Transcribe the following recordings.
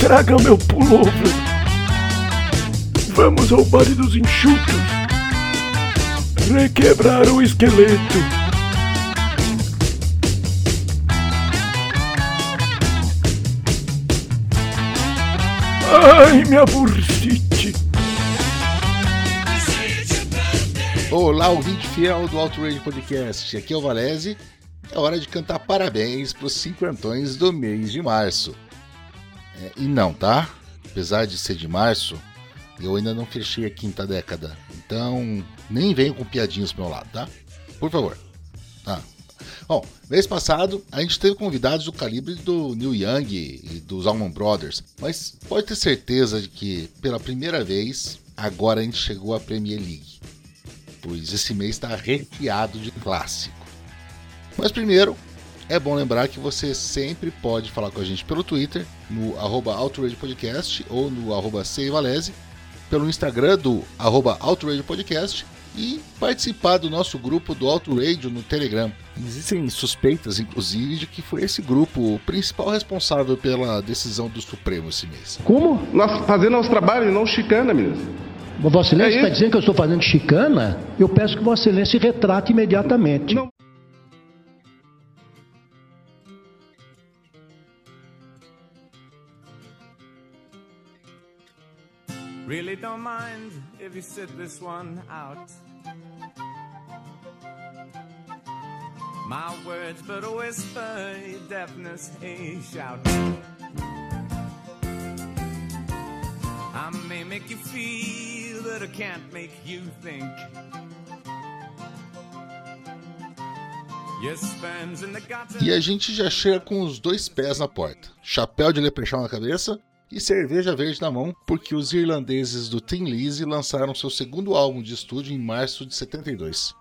Traga meu pullover. Vamos ao baile dos enxutos. Requebrar o esqueleto. Ai, minha bursite. Olá, ouvinte fiel do Outrage Podcast. Aqui é o Valese. É hora de cantar parabéns para os cinquentões do mês de março. É, e não, tá? Apesar de ser de março, eu ainda não fechei a quinta década. Então, nem venho com piadinhas pro meu lado, tá? Por favor. Tá. Bom, mês passado a gente teve convidados do calibre do Neil Young e dos Allman Brothers, mas pode ter certeza de que pela primeira vez agora a gente chegou à Premier League, pois esse mês está recheado de clássico. Mas primeiro, é bom lembrar que você sempre pode falar com a gente pelo Twitter, no arroba Podcast ou no arroba Seivalese, pelo Instagram do arroba Podcast e participar do nosso grupo do Auto Radio no Telegram. Existem suspeitas, inclusive, de que foi esse grupo o principal responsável pela decisão do Supremo esse mês. Como? Nós fazendo nosso trabalho e não chicana, ministro. Vossa Excelência está é dizendo que eu estou fazendo chicana? Eu peço que Vossa Excelência se retrate imediatamente. Não. Really don't mind if you sit this one out. My words but a whisper, deafness a shout. I may make you feel, but I can't make you think. E a gente já chega com os dois pés na porta. Chapéu de leprechaun na cabeça e cerveja verde na mão, porque os irlandeses do Tin Lizzy lançaram seu segundo álbum de estúdio em março de 72.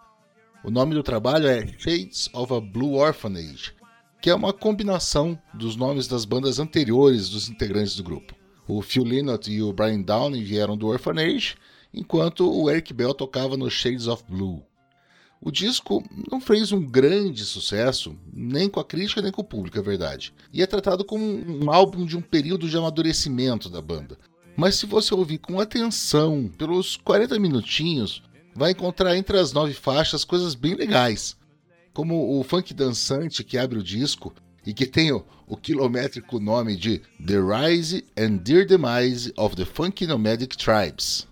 O nome do trabalho é Shades of a Blue Orphanage, que é uma combinação dos nomes das bandas anteriores dos integrantes do grupo. O Phil Lynott e o Brian Downey vieram do Orphanage, enquanto o Eric Bell tocava no Shades of Blue. O disco não fez um grande sucesso, nem com a crítica nem com o público, é verdade. E é tratado como um álbum de um período de amadurecimento da banda. Mas se você ouvir com atenção, pelos 40 minutinhos, vai encontrar entre as nove faixas coisas bem legais, como o funk dançante que abre o disco e que tem o, o quilométrico nome de The Rise and Dear Demise of the Funky Nomadic Tribes.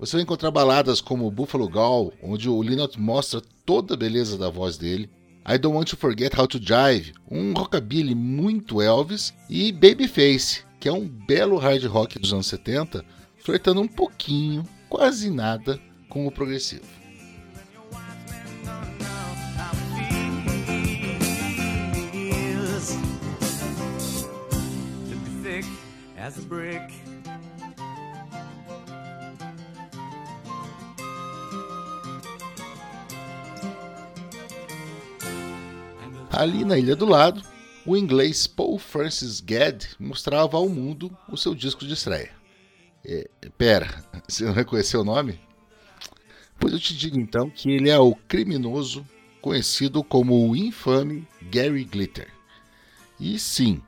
Você vai encontrar baladas como Buffalo Gall, onde o Linot mostra toda a beleza da voz dele. I Don't Want to Forget How to Jive, um rockabilly muito Elvis, e Babyface, que é um belo hard rock dos anos 70, flertando um pouquinho, quase nada, com o progressivo. as a brick Ali na ilha do lado, o inglês Paul Francis Gadd mostrava ao mundo o seu disco de estreia. É, pera, você não reconheceu o nome? Pois eu te digo então que ele é o criminoso conhecido como o infame Gary Glitter. E sim,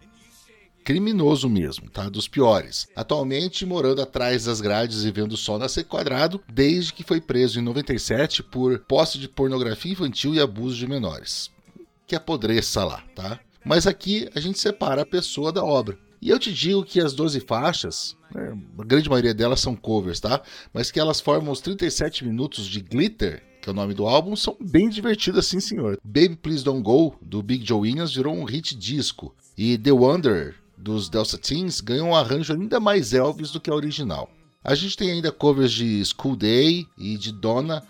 criminoso mesmo, tá? Dos piores. Atualmente morando atrás das grades e vendo sol nascer quadrado, desde que foi preso em 97 por posse de pornografia infantil e abuso de menores que apodreça lá, tá? Mas aqui a gente separa a pessoa da obra. E eu te digo que as 12 faixas, né, a grande maioria delas são covers, tá? Mas que elas formam os 37 minutos de Glitter, que é o nome do álbum, são bem divertidas, sim senhor. Baby Please Don't Go, do Big Joe Williams, virou um hit disco. E The Wonder, dos Delta Teens, ganhou um arranjo ainda mais Elvis do que a original. A gente tem ainda covers de School Day e de Donna,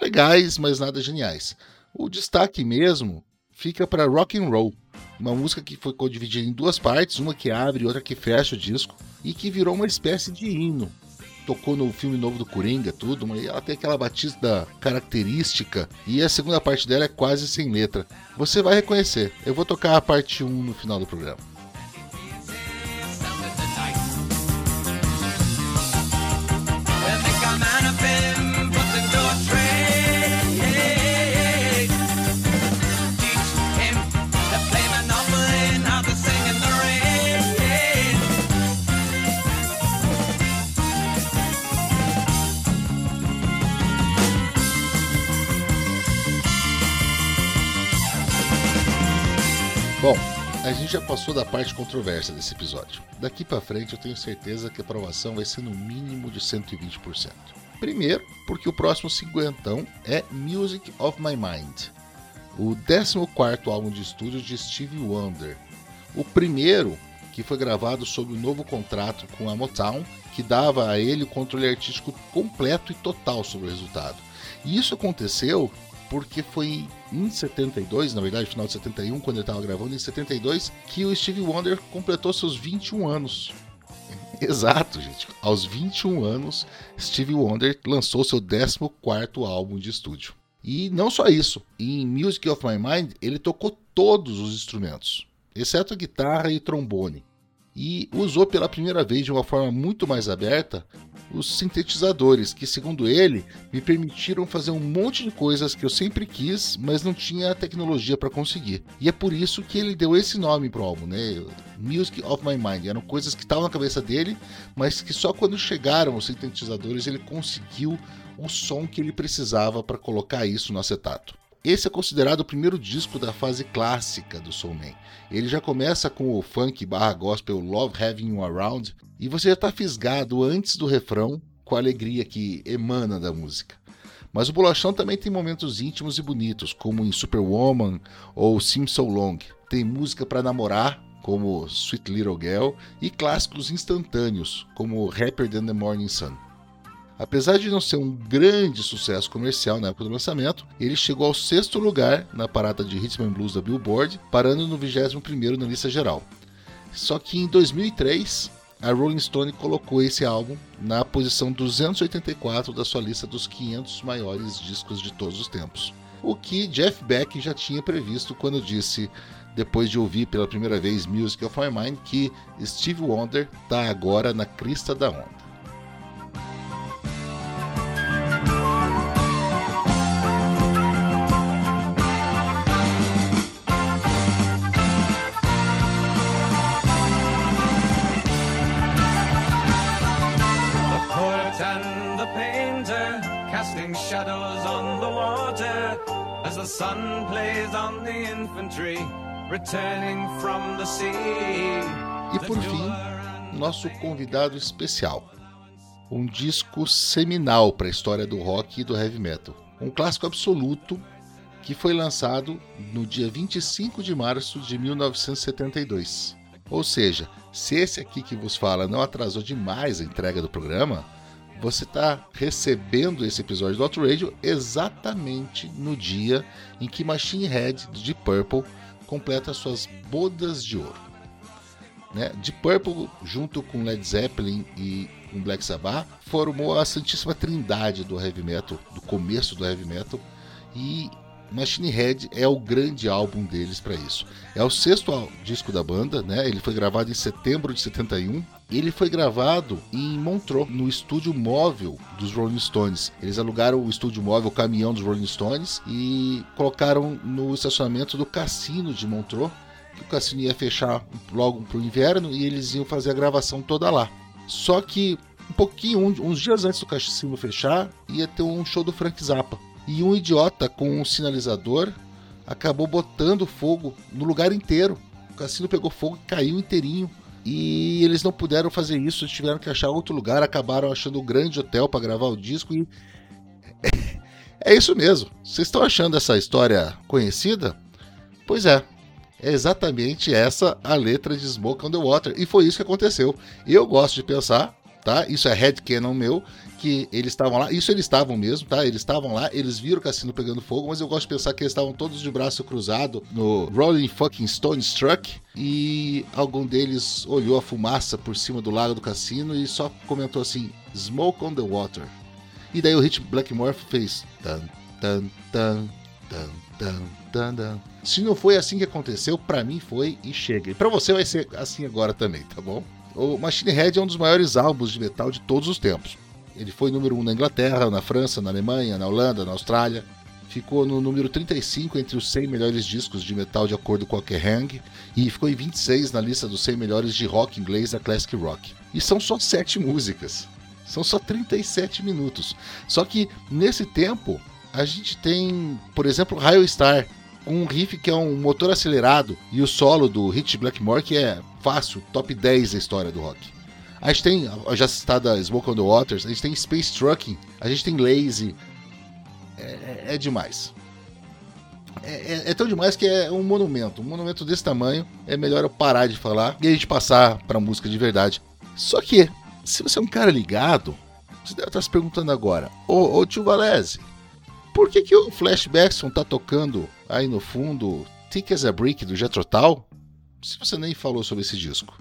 legais, mas nada geniais. O destaque mesmo fica para Rock and Roll, uma música que foi dividida em duas partes, uma que abre e outra que fecha o disco, e que virou uma espécie de hino. Tocou no filme novo do Coringa, tudo, mas ela tem aquela batida característica e a segunda parte dela é quase sem letra. Você vai reconhecer. Eu vou tocar a parte 1 no final do programa. A gente já passou da parte controversa desse episódio. Daqui para frente eu tenho certeza que a aprovação vai ser no mínimo de 120%. Primeiro, porque o próximo cinquentão é Music of My Mind, o 14 álbum de estúdio de Stevie Wonder. O primeiro que foi gravado sob um novo contrato com a Motown, que dava a ele o controle artístico completo e total sobre o resultado. E isso aconteceu porque foi em 72, na verdade, final de 71, quando ele estava gravando, em 72, que o Stevie Wonder completou seus 21 anos. Exato, gente. Aos 21 anos, Stevie Wonder lançou seu 14 álbum de estúdio. E não só isso, em Music of My Mind ele tocou todos os instrumentos, exceto a guitarra e trombone e usou pela primeira vez de uma forma muito mais aberta os sintetizadores, que, segundo ele, me permitiram fazer um monte de coisas que eu sempre quis, mas não tinha a tecnologia para conseguir. E é por isso que ele deu esse nome pro álbum, né? Music of My Mind. Eram coisas que estavam na cabeça dele, mas que só quando chegaram os sintetizadores ele conseguiu o som que ele precisava para colocar isso no acetato. Esse é considerado o primeiro disco da fase clássica do Soul Man. Ele já começa com o funk barra gospel Love Having You Around e você já está fisgado antes do refrão com a alegria que emana da música. Mas o Bolachão também tem momentos íntimos e bonitos, como em Superwoman ou Sim So Long. Tem música para namorar, como Sweet Little Girl, e clássicos instantâneos, como Happier Than the Morning Sun. Apesar de não ser um grande sucesso comercial na época do lançamento, ele chegou ao sexto lugar na parada de Rhythm and Blues da Billboard, parando no 21º na lista geral. Só que em 2003, a Rolling Stone colocou esse álbum na posição 284 da sua lista dos 500 maiores discos de todos os tempos. O que Jeff Beck já tinha previsto quando disse, depois de ouvir pela primeira vez Music of My Mind, que Steve Wonder está agora na crista da onda. E por fim, nosso convidado especial. Um disco seminal para a história do rock e do heavy metal. Um clássico absoluto que foi lançado no dia 25 de março de 1972. Ou seja, se esse aqui que vos fala não atrasou demais a entrega do programa, você está recebendo esse episódio do Auto Radio exatamente no dia em que Machine Head de Purple completa suas bodas de ouro. Né? De Purple, junto com Led Zeppelin e com Black Sabbath, formou a Santíssima Trindade do heavy metal, do começo do heavy metal, e Machine Head é o grande álbum deles para isso. É o sexto disco da banda, né? Ele foi gravado em setembro de 71. Ele foi gravado em Montreux, no estúdio móvel dos Rolling Stones. Eles alugaram o estúdio móvel, o caminhão dos Rolling Stones e colocaram no estacionamento do cassino de Montreux. Que o cassino ia fechar logo para o inverno e eles iam fazer a gravação toda lá. Só que um pouquinho, uns dias antes do cassino fechar, ia ter um show do Frank Zappa e um idiota com um sinalizador acabou botando fogo no lugar inteiro. O cassino pegou fogo e caiu inteirinho. E eles não puderam fazer isso, tiveram que achar outro lugar, acabaram achando um grande hotel para gravar o disco e é isso mesmo. Vocês estão achando essa história conhecida? Pois é. É exatamente essa a letra de Smoke on the Water. E foi isso que aconteceu. Eu gosto de pensar, tá? Isso é headcanon meu, que eles estavam lá, isso eles estavam mesmo, tá? Eles estavam lá, eles viram o cassino pegando fogo, mas eu gosto de pensar que eles estavam todos de braço cruzado no Rolling Fucking Stone Struck e algum deles olhou a fumaça por cima do lago do cassino e só comentou assim: Smoke on the water. E daí o Hit Blackmore fez tan tan tan tan tan. Se não foi assim que aconteceu, para mim foi e chega. E para você vai ser assim agora também, tá bom? O Machine Head é um dos maiores álbuns de metal de todos os tempos. Ele foi número 1 um na Inglaterra, na França, na Alemanha, na Holanda, na Austrália. Ficou no número 35 entre os 100 melhores discos de metal de acordo com a Kerrang e ficou em 26 na lista dos 100 melhores de rock inglês da Classic Rock. E são só 7 músicas. São só 37 minutos. Só que nesse tempo a gente tem, por exemplo, Rayo Star, com um riff que é um motor acelerado e o solo do Hit Blackmore que é fácil, top 10 da história do rock. A gente tem, já citada Smoke on the Waters, a gente tem Space Trucking, a gente tem Lazy. É, é, é demais. É, é, é, tão demais que é um monumento. Um monumento desse tamanho é melhor eu parar de falar e a gente passar pra música de verdade. Só que, se você é um cara ligado, você deve estar se perguntando agora: Ô, ô tio Valese, por que, que o Flashbackson tá tocando aí no fundo Thick as a Brick do Jetrotal? Se você nem falou sobre esse disco.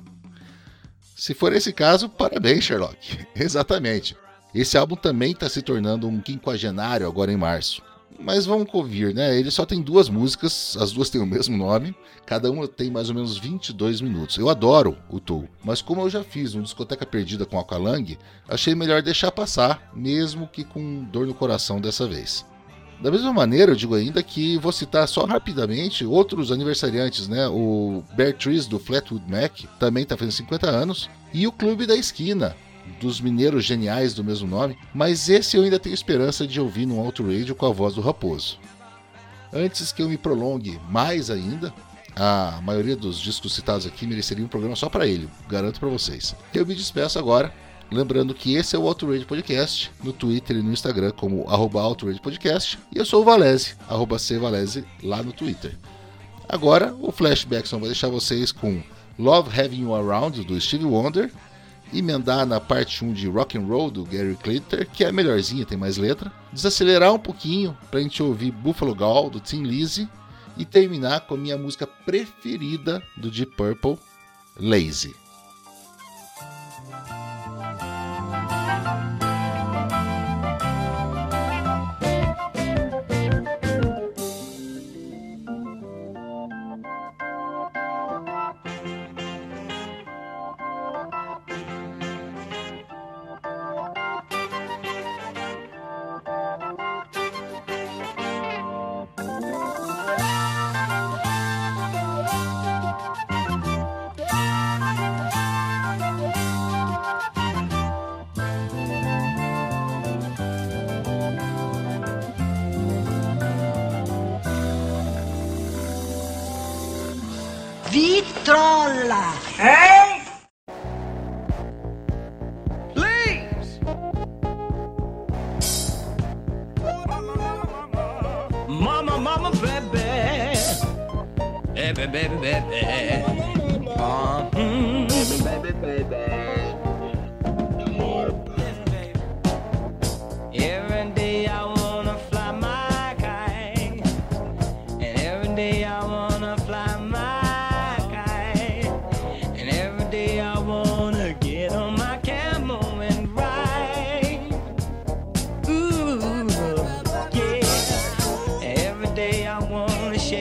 Se for esse caso, parabéns, Sherlock. Exatamente. Esse álbum também está se tornando um quinquagenário agora em março. Mas vamos convir, né? Ele só tem duas músicas, as duas têm o mesmo nome, cada uma tem mais ou menos 22 minutos. Eu adoro o Tool, mas como eu já fiz um discoteca perdida com Alcalang, achei melhor deixar passar, mesmo que com dor no coração dessa vez. Da mesma maneira, eu digo ainda que vou citar só rapidamente outros aniversariantes, né? O Bear Trees do Flatwood Mac também está fazendo 50 anos e o Clube da Esquina dos mineiros geniais do mesmo nome, mas esse eu ainda tenho esperança de ouvir no Auto Radio com a voz do Raposo. Antes que eu me prolongue mais ainda, a maioria dos discos citados aqui mereceria um programa só para ele, garanto para vocês. Eu me despeço agora Lembrando que esse é o Outrage Podcast, no Twitter e no Instagram como arroba Outrage Podcast. E eu sou o Valese, arroba Valese, lá no Twitter. Agora, o Flashbackson vai deixar vocês com Love Having You Around, do Steve Wonder, emendar na parte 1 de Rock and Roll, do Gary Glitter, que é melhorzinha, tem mais letra, desacelerar um pouquinho pra gente ouvir Buffalo Gall, do Tim Lizzy, e terminar com a minha música preferida do Deep Purple, Lazy.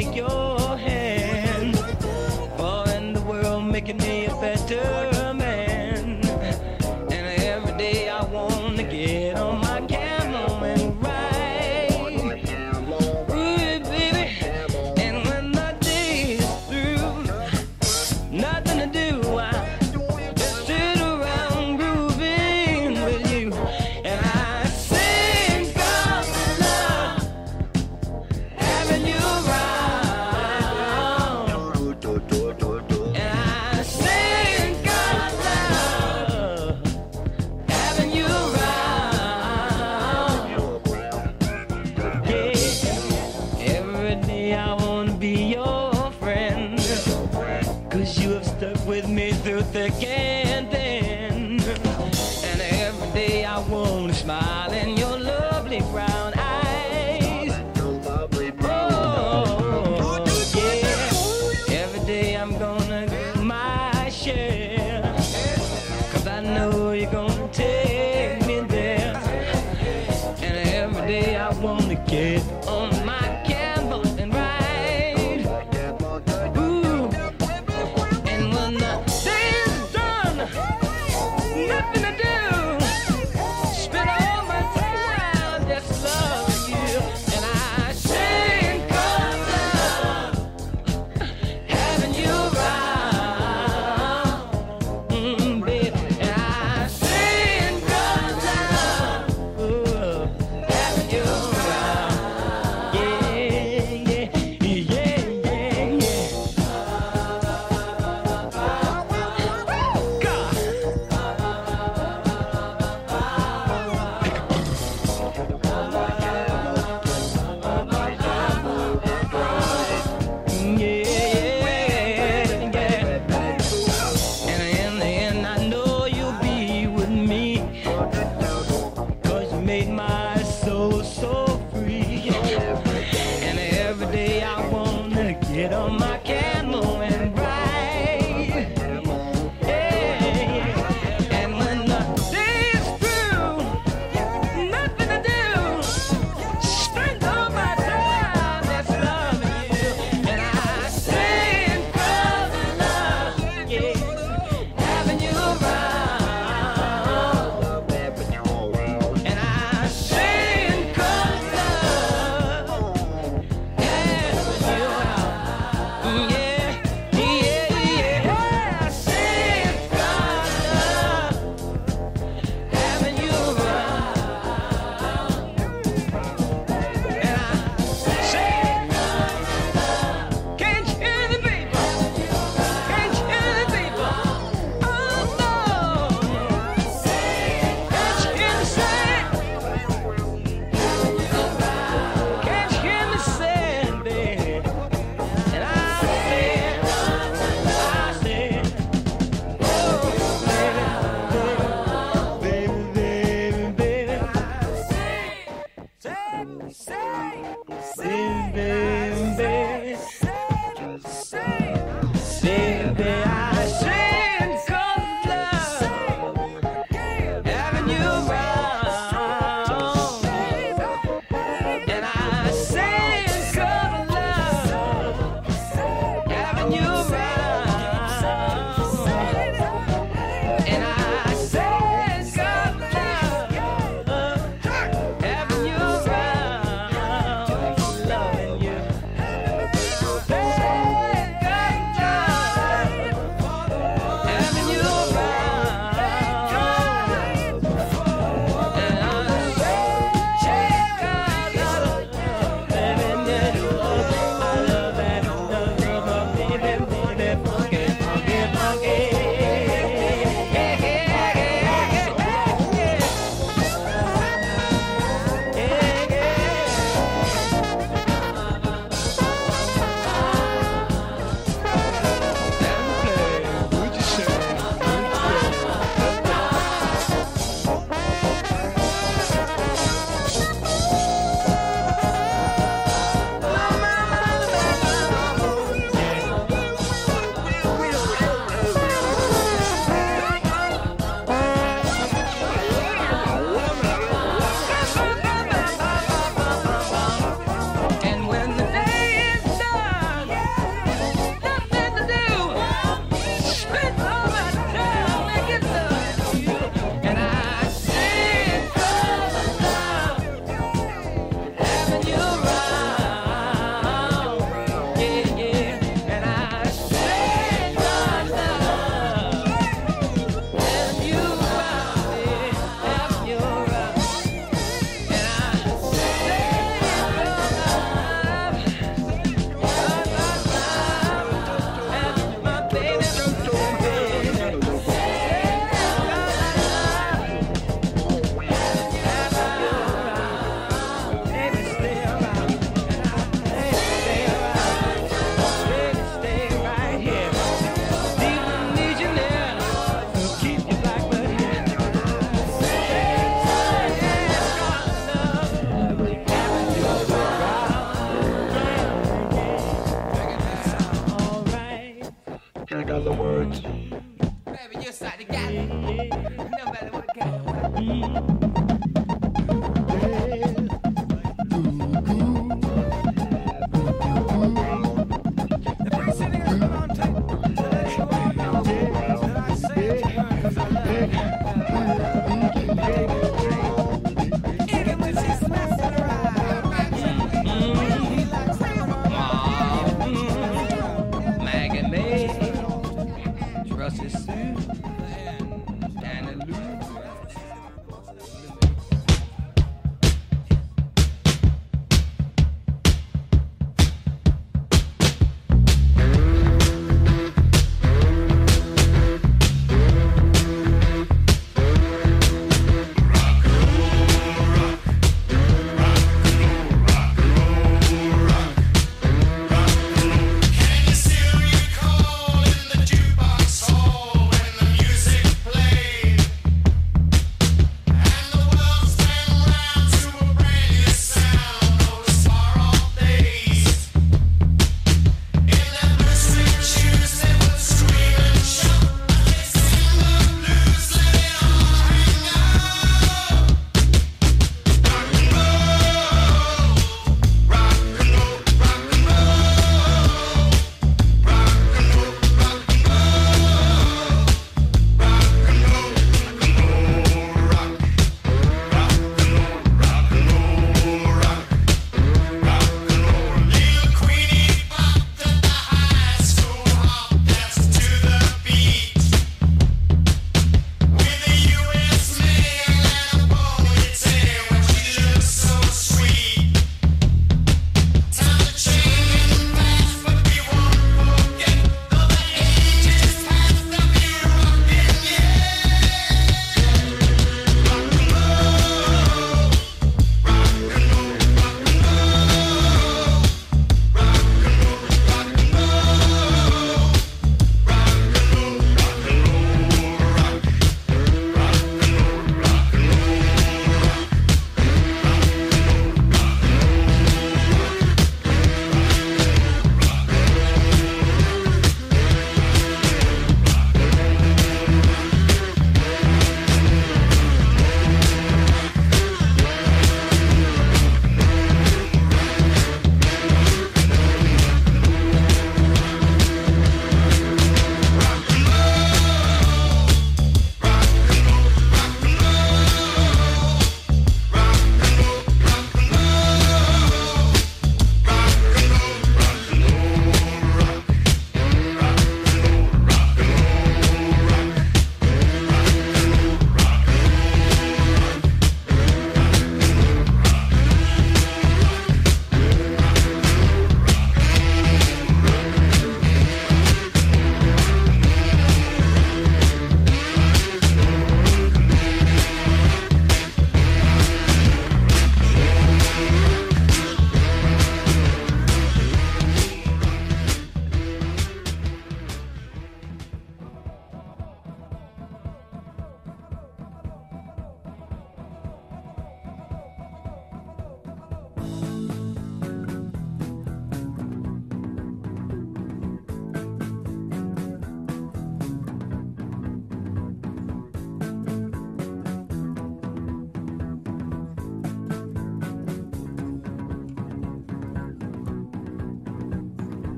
take your share. Cause I know you're gonna.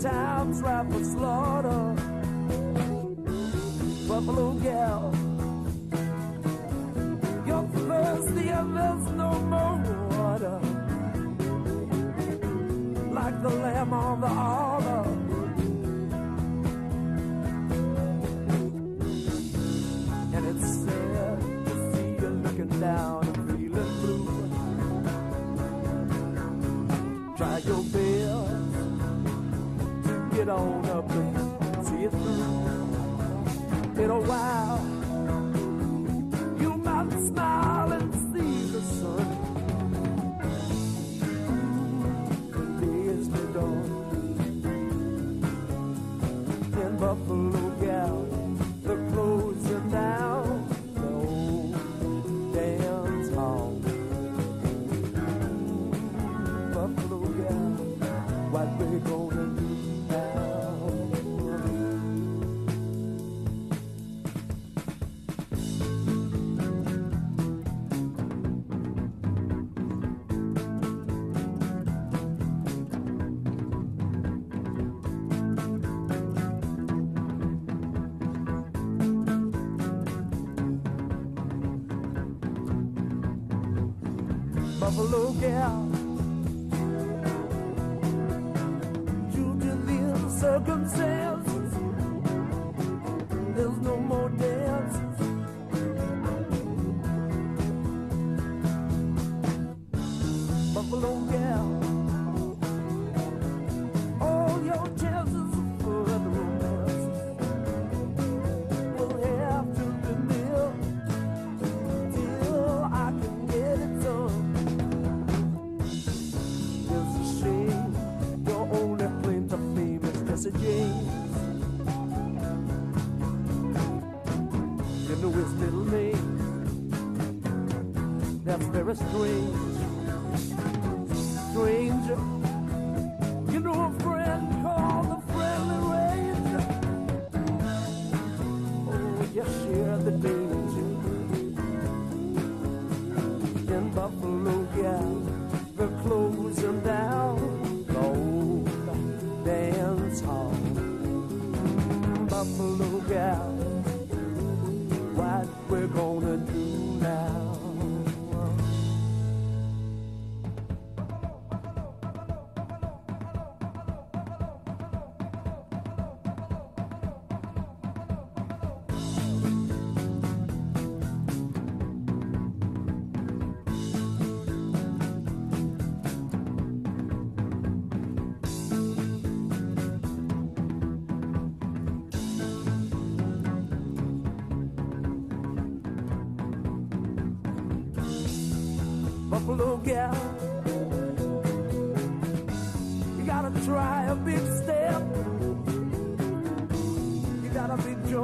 times ripe for slaughter. Buffalo gal. they're very strange, strange.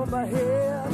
my hair.